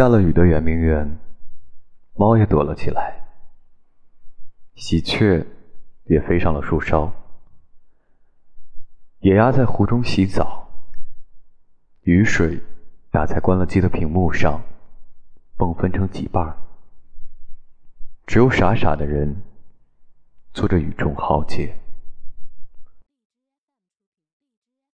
下了雨的圆明园，猫也躲了起来，喜鹊也飞上了树梢，野鸭在湖中洗澡，雨水打在关了机的屏幕上，迸分成几瓣儿。只有傻傻的人，做着雨中豪杰。